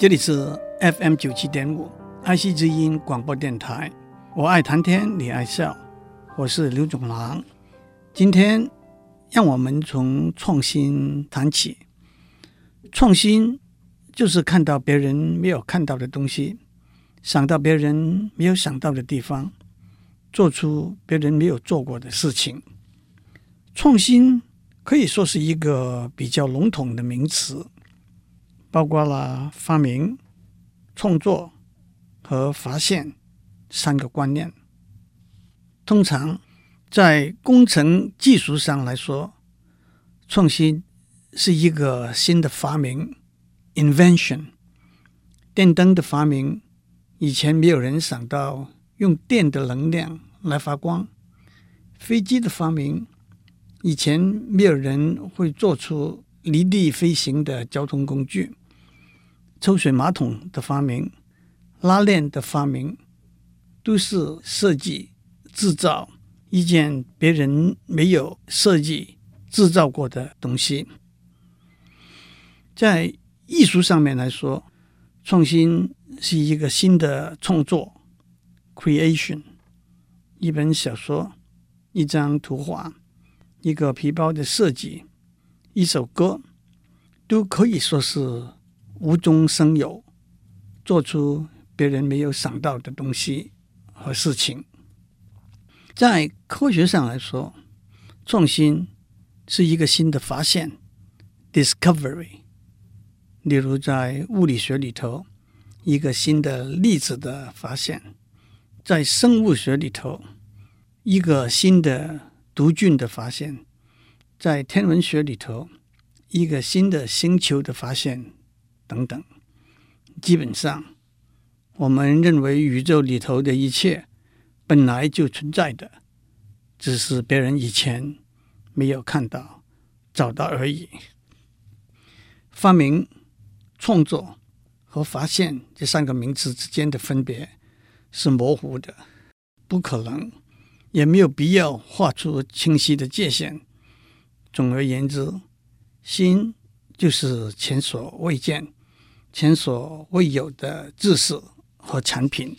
这里是 FM 九七点五爱惜之音广播电台。我爱谈天，你爱笑，我是刘总郎。今天让我们从创新谈起。创新就是看到别人没有看到的东西，想到别人没有想到的地方，做出别人没有做过的事情。创新可以说是一个比较笼统的名词。包括了发明、创作和发现三个观念。通常在工程技术上来说，创新是一个新的发明 （invention）。电灯的发明，以前没有人想到用电的能量来发光；飞机的发明，以前没有人会做出离地飞行的交通工具。抽水马桶的发明、拉链的发明，都是设计制造一件别人没有设计制造过的东西。在艺术上面来说，创新是一个新的创作 （creation）。一本小说、一张图画、一个皮包的设计、一首歌，都可以说是。无中生有，做出别人没有想到的东西和事情。在科学上来说，创新是一个新的发现 （discovery）。例如，在物理学里头，一个新的粒子的发现；在生物学里头，一个新的毒菌的发现；在天文学里头，一个新的星球的发现。等等，基本上，我们认为宇宙里头的一切本来就存在的，只是别人以前没有看到、找到而已。发明、创作和发现这三个名词之间的分别是模糊的，不可能，也没有必要画出清晰的界限。总而言之，新就是前所未见。前所未有的知识和产品，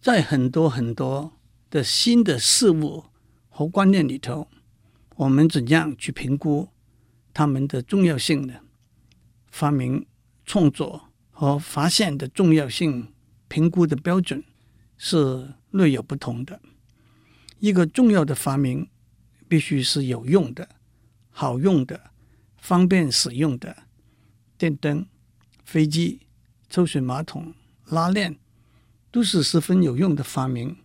在很多很多的新的事物和观念里头，我们怎样去评估他们的重要性呢？发明、创作和发现的重要性评估的标准是略有不同的。一个重要的发明必须是有用的、好用的、方便使用的。电灯、飞机、抽水马桶、拉链，都是十分有用的发明。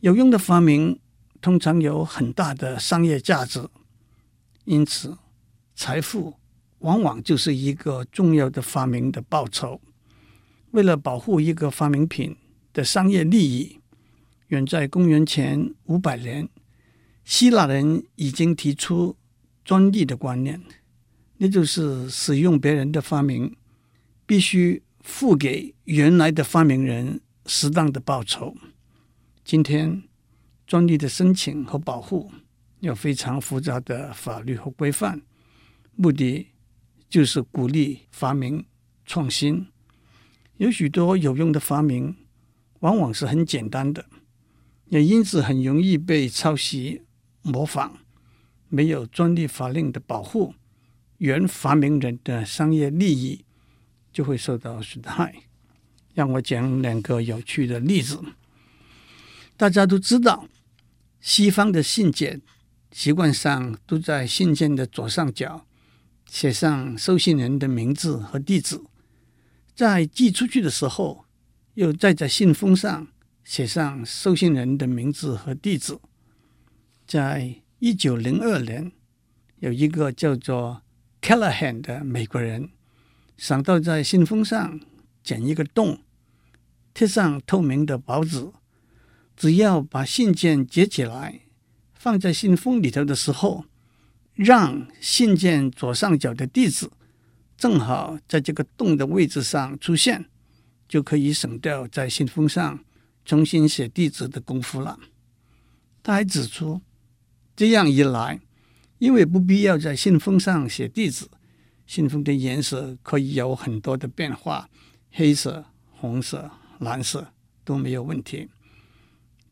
有用的发明通常有很大的商业价值，因此，财富往往就是一个重要的发明的报酬。为了保护一个发明品的商业利益，远在公元前五百年，希腊人已经提出专利的观念。那就是使用别人的发明，必须付给原来的发明人适当的报酬。今天，专利的申请和保护有非常复杂的法律和规范，目的就是鼓励发明创新。有许多有用的发明，往往是很简单的，也因此很容易被抄袭模仿，没有专利法令的保护。原发明人的商业利益就会受到损害。让我讲两个有趣的例子。大家都知道，西方的信件习惯上都在信件的左上角写上收信人的名字和地址，在寄出去的时候，又再在信封上写上收信人的名字和地址。在一九零二年，有一个叫做 Callahan 的美国人想到在信封上剪一个洞，贴上透明的薄纸，只要把信件折起来放在信封里头的时候，让信件左上角的地址正好在这个洞的位置上出现，就可以省掉在信封上重新写地址的功夫了。他还指出，这样一来。因为不必要在信封上写地址，信封的颜色可以有很多的变化，黑色、红色、蓝色都没有问题。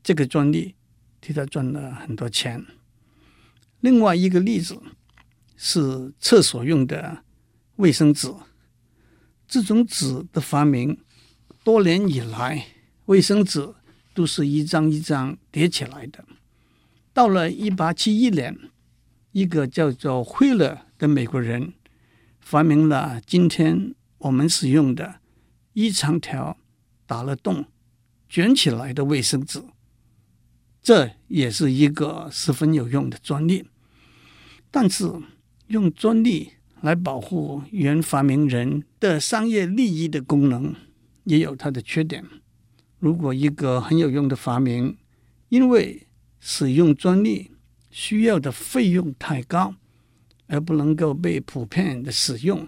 这个专利替他赚了很多钱。另外一个例子是厕所用的卫生纸，这种纸的发明，多年以来，卫生纸都是一张一张叠起来的。到了一八七一年，一个叫做惠勒的美国人发明了今天我们使用的一长条打了洞卷起来的卫生纸。这也是一个十分有用的专利，但是用专利来保护原发明人的商业利益的功能也有它的缺点。如果一个很有用的发明，因为使用专利需要的费用太高，而不能够被普遍的使用，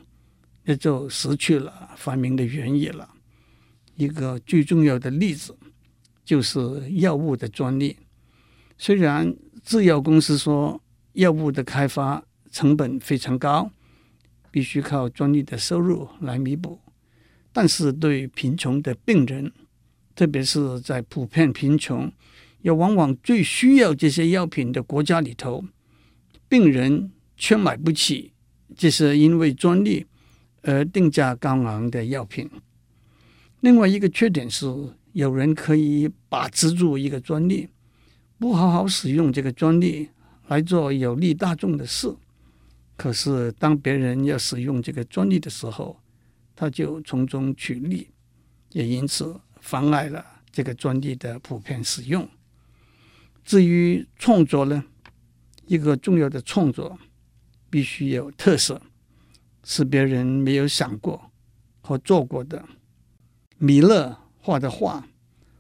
那就失去了发明的原意了。一个最重要的例子就是药物的专利。虽然制药公司说药物的开发成本非常高，必须靠专利的收入来弥补，但是对贫穷的病人，特别是在普遍贫穷也往往最需要这些药品的国家里头，病人却买不起这是因为专利而定价高昂的药品。另外一个缺点是，有人可以把持住一个专利。不好好使用这个专利来做有利大众的事，可是当别人要使用这个专利的时候，他就从中取利，也因此妨碍了这个专利的普遍使用。至于创作呢，一个重要的创作必须有特色，是别人没有想过和做过的。米勒画的画，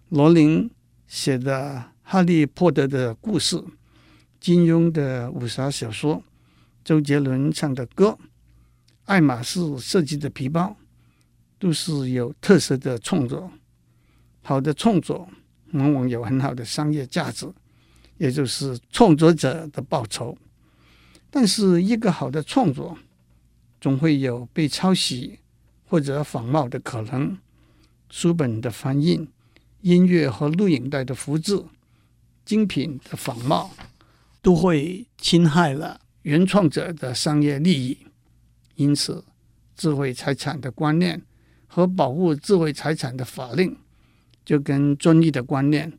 罗琳写的。哈利波特的故事，金庸的武侠小说，周杰伦唱的歌，爱马仕设计的皮包，都是有特色的创作。好的创作往往有很好的商业价值，也就是创作者的报酬。但是，一个好的创作总会有被抄袭或者仿冒的可能。书本的翻印、音乐和录影带的复制。精品的仿冒都会侵害了原创者的商业利益，因此，智慧财产的观念和保护智慧财产的法令，就跟专利的观念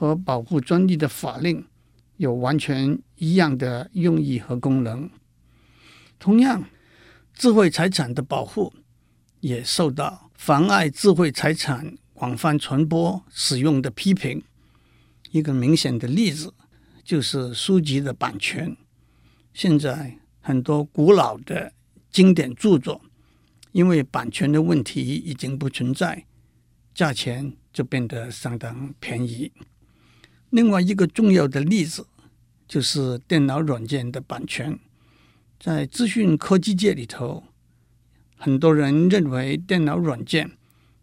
和保护专利的法令有完全一样的用意和功能。同样，智慧财产的保护也受到妨碍智慧财产广泛传播使用的批评。一个明显的例子就是书籍的版权。现在很多古老的经典著作，因为版权的问题已经不存在，价钱就变得相当便宜。另外一个重要的例子就是电脑软件的版权。在资讯科技界里头，很多人认为电脑软件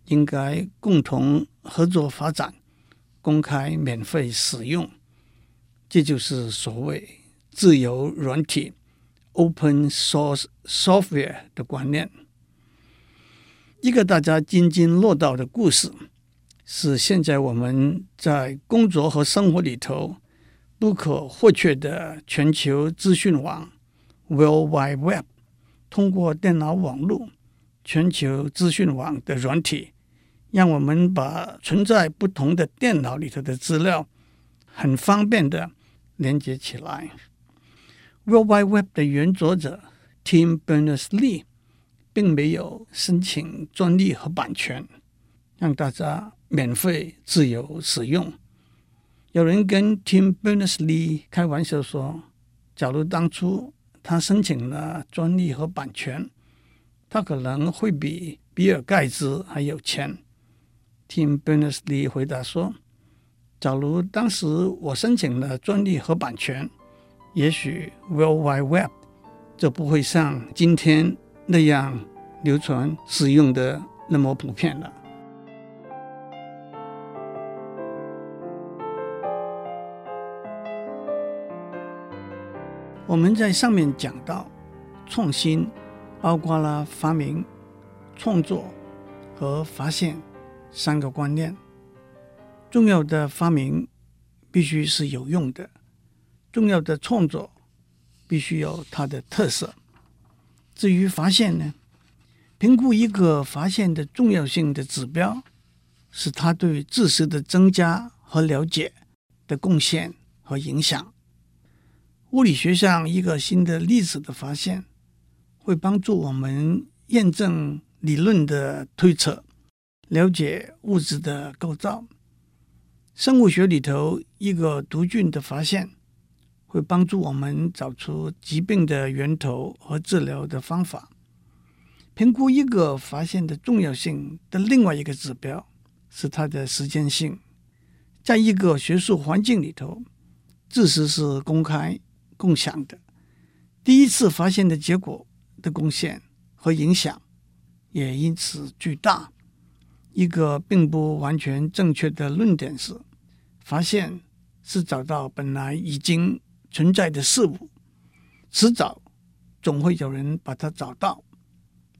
应该共同合作发展。公开免费使用，这就是所谓自由软体 （open source software） 的观念。一个大家津津乐道的故事，是现在我们在工作和生活里头不可或缺的全球资讯网 （World Wide Web）。通过电脑网络，全球资讯网的软体。让我们把存在不同的电脑里头的资料很方便的连接起来。World Wide Web 的原作者 Tim Berners-Lee 并没有申请专利和版权，让大家免费自由使用。有人跟 Tim Berners-Lee 开玩笑说：“假如当初他申请了专利和版权，他可能会比比尔盖茨还有钱。” Tim Berners-Lee 回答说：“假如当时我申请了专利和版权，也许 World Wide Web 就不会像今天那样流传使用的那么普遍了。”我们在上面讲到，创新包括了发明、创作和发现三个观念。重要的发明必须是有用的，重要的创作必须有它的特色。至于发现呢，评估一个发现的重要性的指标是它对知识的增加和了解的贡献和影响。物理学上一个新的历史的发现，会帮助我们验证理论的推测，了解物质的构造。生物学里头一个毒菌的发现，会帮助我们找出疾病的源头和治疗的方法。评估一个发现的重要性的另外一个指标是它的时间性。在一个学术环境里头，知识是公开共享的，第一次发现的结果的贡献和影响也因此巨大。一个并不完全正确的论点是。发现是找到本来已经存在的事物，迟早总会有人把它找到。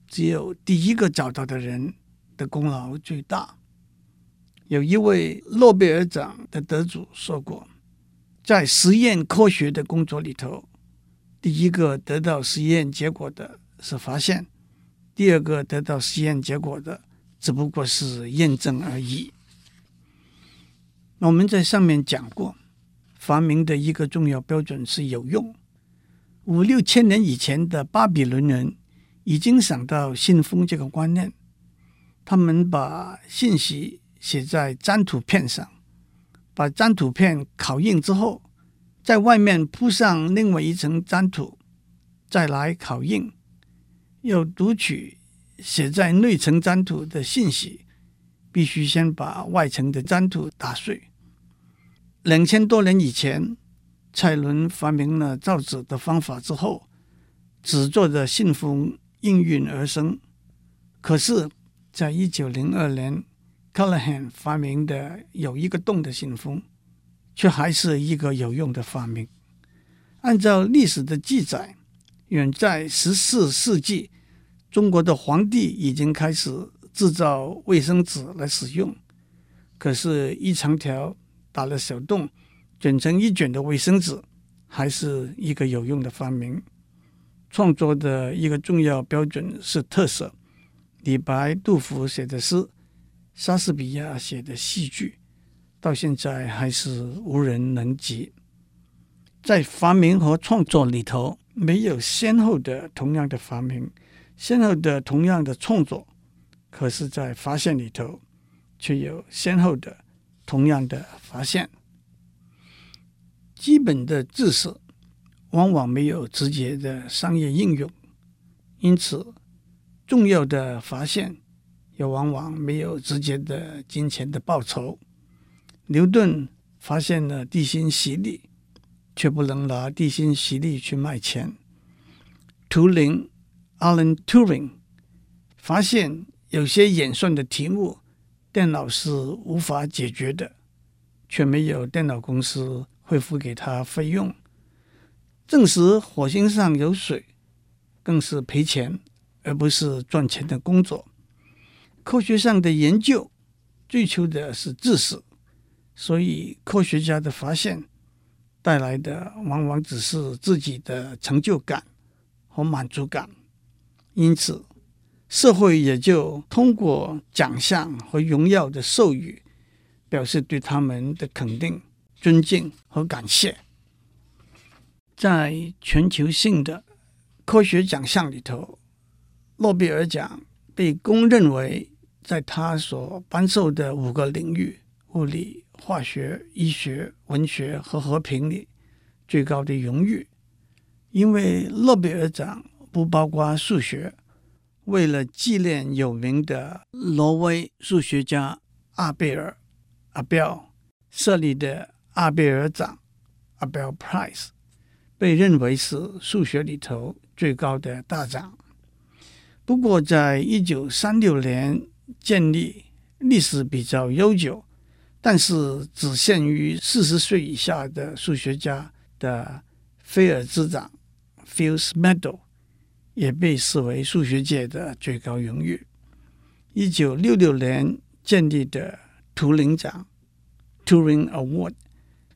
只有第一个找到的人的功劳最大。有一位诺贝尔奖的得主说过，在实验科学的工作里头，第一个得到实验结果的是发现，第二个得到实验结果的只不过是验证而已。我们在上面讲过，发明的一个重要标准是有用。五六千年以前的巴比伦人已经想到信封这个观念，他们把信息写在粘土片上，把粘土片烤硬之后，在外面铺上另外一层粘土，再来烤硬，要读取写在内层粘土的信息，必须先把外层的粘土打碎。两千多年以前，蔡伦发明了造纸的方法之后，纸做的信封应运而生。可是，在一九零二年，Callahan 发明的有一个洞的信封，却还是一个有用的发明。按照历史的记载，远在十四世纪，中国的皇帝已经开始制造卫生纸来使用。可是，一长条。打了小洞，卷成一卷的卫生纸，还是一个有用的发明。创作的一个重要标准是特色。李白、杜甫写的诗，莎士比亚写的戏剧，到现在还是无人能及。在发明和创作里头，没有先后的同样的发明，先后的同样的创作，可是，在发现里头，却有先后的。同样的发现，基本的知识往往没有直接的商业应用，因此重要的发现也往往没有直接的金钱的报酬。牛顿发现了地心吸力，却不能拿地心吸力去卖钱。图灵 （Alan Turing） 发现有些演算的题目。电脑是无法解决的，却没有电脑公司会付给他费用。证实火星上有水，更是赔钱而不是赚钱的工作。科学上的研究追求的是知识，所以科学家的发现带来的往往只是自己的成就感和满足感。因此，社会也就通过奖项和荣耀的授予，表示对他们的肯定、尊敬和感谢。在全球性的科学奖项里头，诺贝尔奖被公认为在他所颁授的五个领域——物理、化学、医学、文学和和平里最高的荣誉，因为诺贝尔奖不包括数学。为了纪念有名的挪威数学家阿贝尔阿贝尔设立的阿贝尔奖 （Abel Prize） 被认为是数学里头最高的大奖。不过，在一九三六年建立，历史比较悠久，但是只限于四十岁以下的数学家的菲尔兹奖 （Fields Medal）。也被视为数学界的最高荣誉。一九六六年建立的图灵奖 （Turing Award）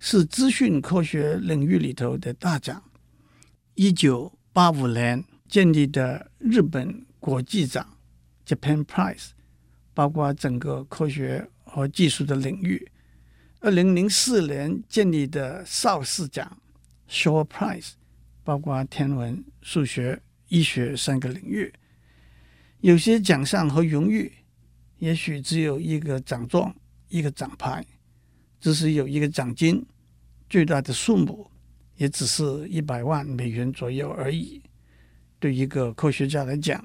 是资讯科学领域里头的大奖。一九八五年建立的日本国际奖 （Japan Prize） 包括整个科学和技术的领域。二零零四年建立的邵氏奖 （Shaw Prize） 包括天文、数学、医学三个领域。有些奖项和荣誉也许只有一个奖状、一个奖牌，只是有一个奖金，最大的数目。也只是一百万美元左右而已。对一个科学家来讲，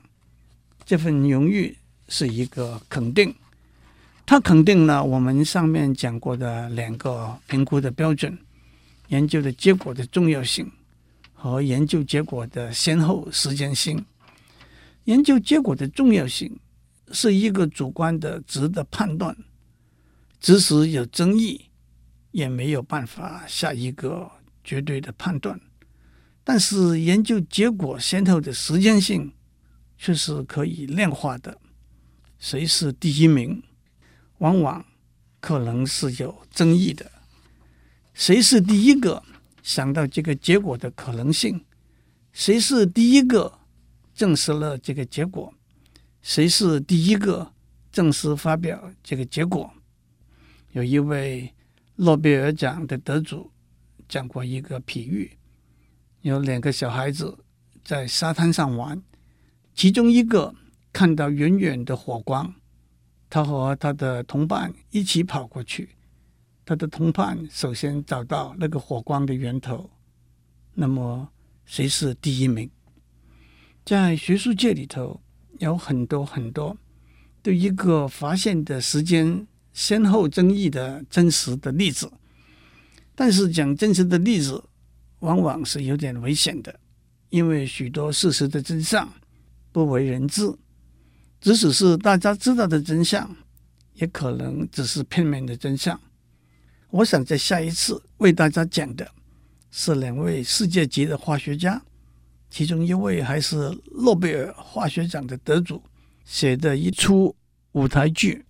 这份荣誉是一个肯定。它肯定了我们上面讲过的两个评估的标准：研究的结果的重要性和研究结果的先后时间性。研究结果的重要性是一个主观的值的判断，即使有争议，也没有办法下一个。绝对的判断，但是研究结果先后的时间性却是可以量化的。谁是第一名，往往可能是有争议的。谁是第一个想到这个结果的可能性？谁是第一个证实了这个结果？谁是第一个正式发表这个结果？有一位诺贝尔奖的得主。讲过一个比喻，有两个小孩子在沙滩上玩，其中一个看到远远的火光，他和他的同伴一起跑过去。他的同伴首先找到那个火光的源头。那么，谁是第一名？在学术界里头，有很多很多对一个发现的时间先后争议的真实的例子。但是讲真实的例子，往往是有点危险的，因为许多事实的真相不为人知，即使是大家知道的真相，也可能只是片面的真相。我想在下一次为大家讲的是两位世界级的化学家，其中一位还是诺贝尔化学奖的得主写的一出舞台剧，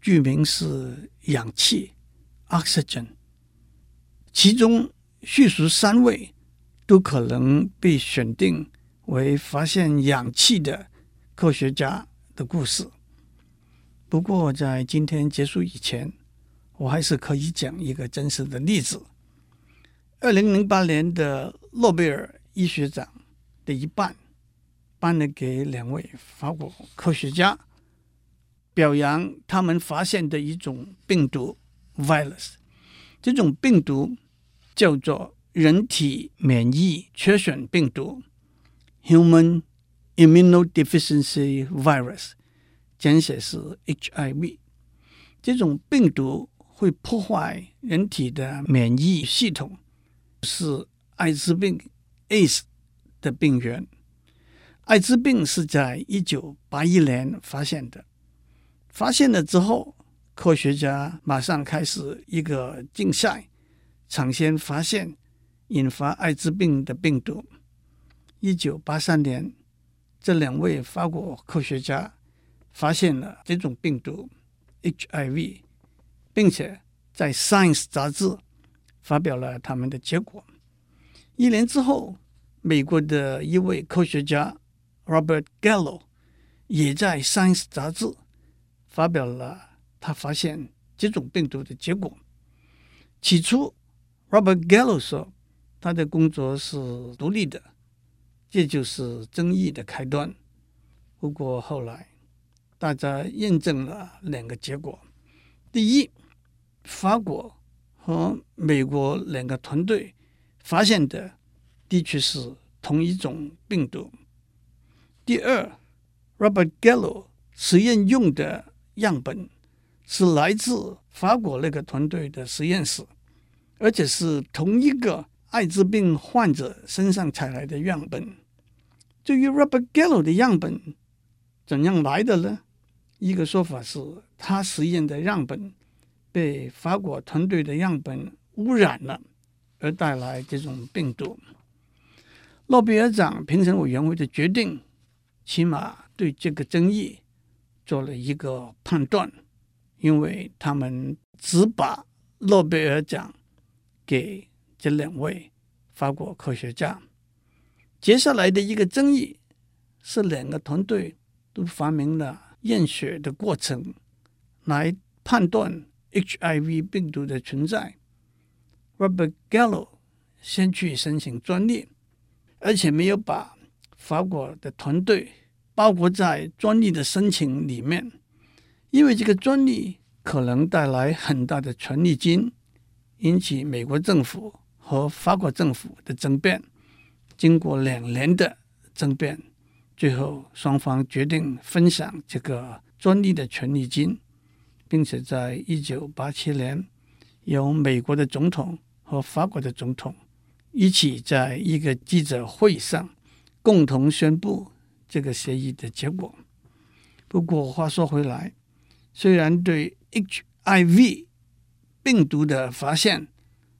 剧名是《氧气》（Oxygen）。其中叙述三位都可能被选定为发现氧气的科学家的故事。不过，在今天结束以前，我还是可以讲一个真实的例子。二零零八年的诺贝尔医学奖的一半颁了给两位法国科学家，表扬他们发现的一种病毒 virus。这种病毒。叫做人体免疫缺损病毒 （Human Immunodeficiency Virus），简写是 HIV。这种病毒会破坏人体的免疫系统，是艾滋病 （AIDS） 的病源。艾滋病是在一九八一年发现的。发现了之后，科学家马上开始一个竞赛。抢先发现引发艾滋病的病毒。一九八三年，这两位法国科学家发现了这种病毒 HIV，并且在《Science》杂志发表了他们的结果。一年之后，美国的一位科学家 Robert Gallo 也在《Science》杂志发表了他发现这种病毒的结果。起初，Robert Gallo 说：“他的工作是独立的，这就是争议的开端。不过后来，大家验证了两个结果：第一，法国和美国两个团队发现的的确是同一种病毒；第二，Robert Gallo 实验用的样本是来自法国那个团队的实验室。”而且是同一个艾滋病患者身上采来的样本。至于 Robert Gallo 的样本怎样来的呢？一个说法是他实验的样本被法国团队的样本污染了，而带来这种病毒。诺贝尔奖评审委员会的决定，起码对这个争议做了一个判断，因为他们只把诺贝尔奖给这两位法国科学家。接下来的一个争议是，两个团队都发明了验血的过程来判断 HIV 病毒的存在。Robert Gallo 先去申请专利，而且没有把法国的团队包括在专利的申请里面，因为这个专利可能带来很大的权利金，引起美国政府和法国政府的争辩。经过两年的争辩，最后双方决定分享这个专利的权利金，并且在一九八七年，由美国的总统。和法国的总统一起在一个记者会上共同宣布这个协议的结果。不过话说回来，虽然对 HIV 病毒的发现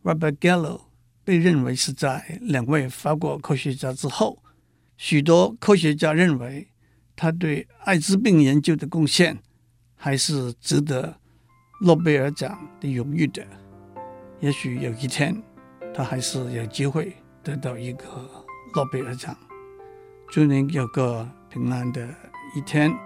，Robert Gallo 被认为是在两位法国科学家之后，许多科学家认为他对艾滋病研究的贡献还是值得诺贝尔奖的荣誉的。也许有一天，他还是有机会得到一个诺贝尔奖。祝您有个平安的一天。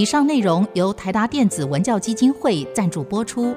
以上内容由台达电子文教基金会赞助播出。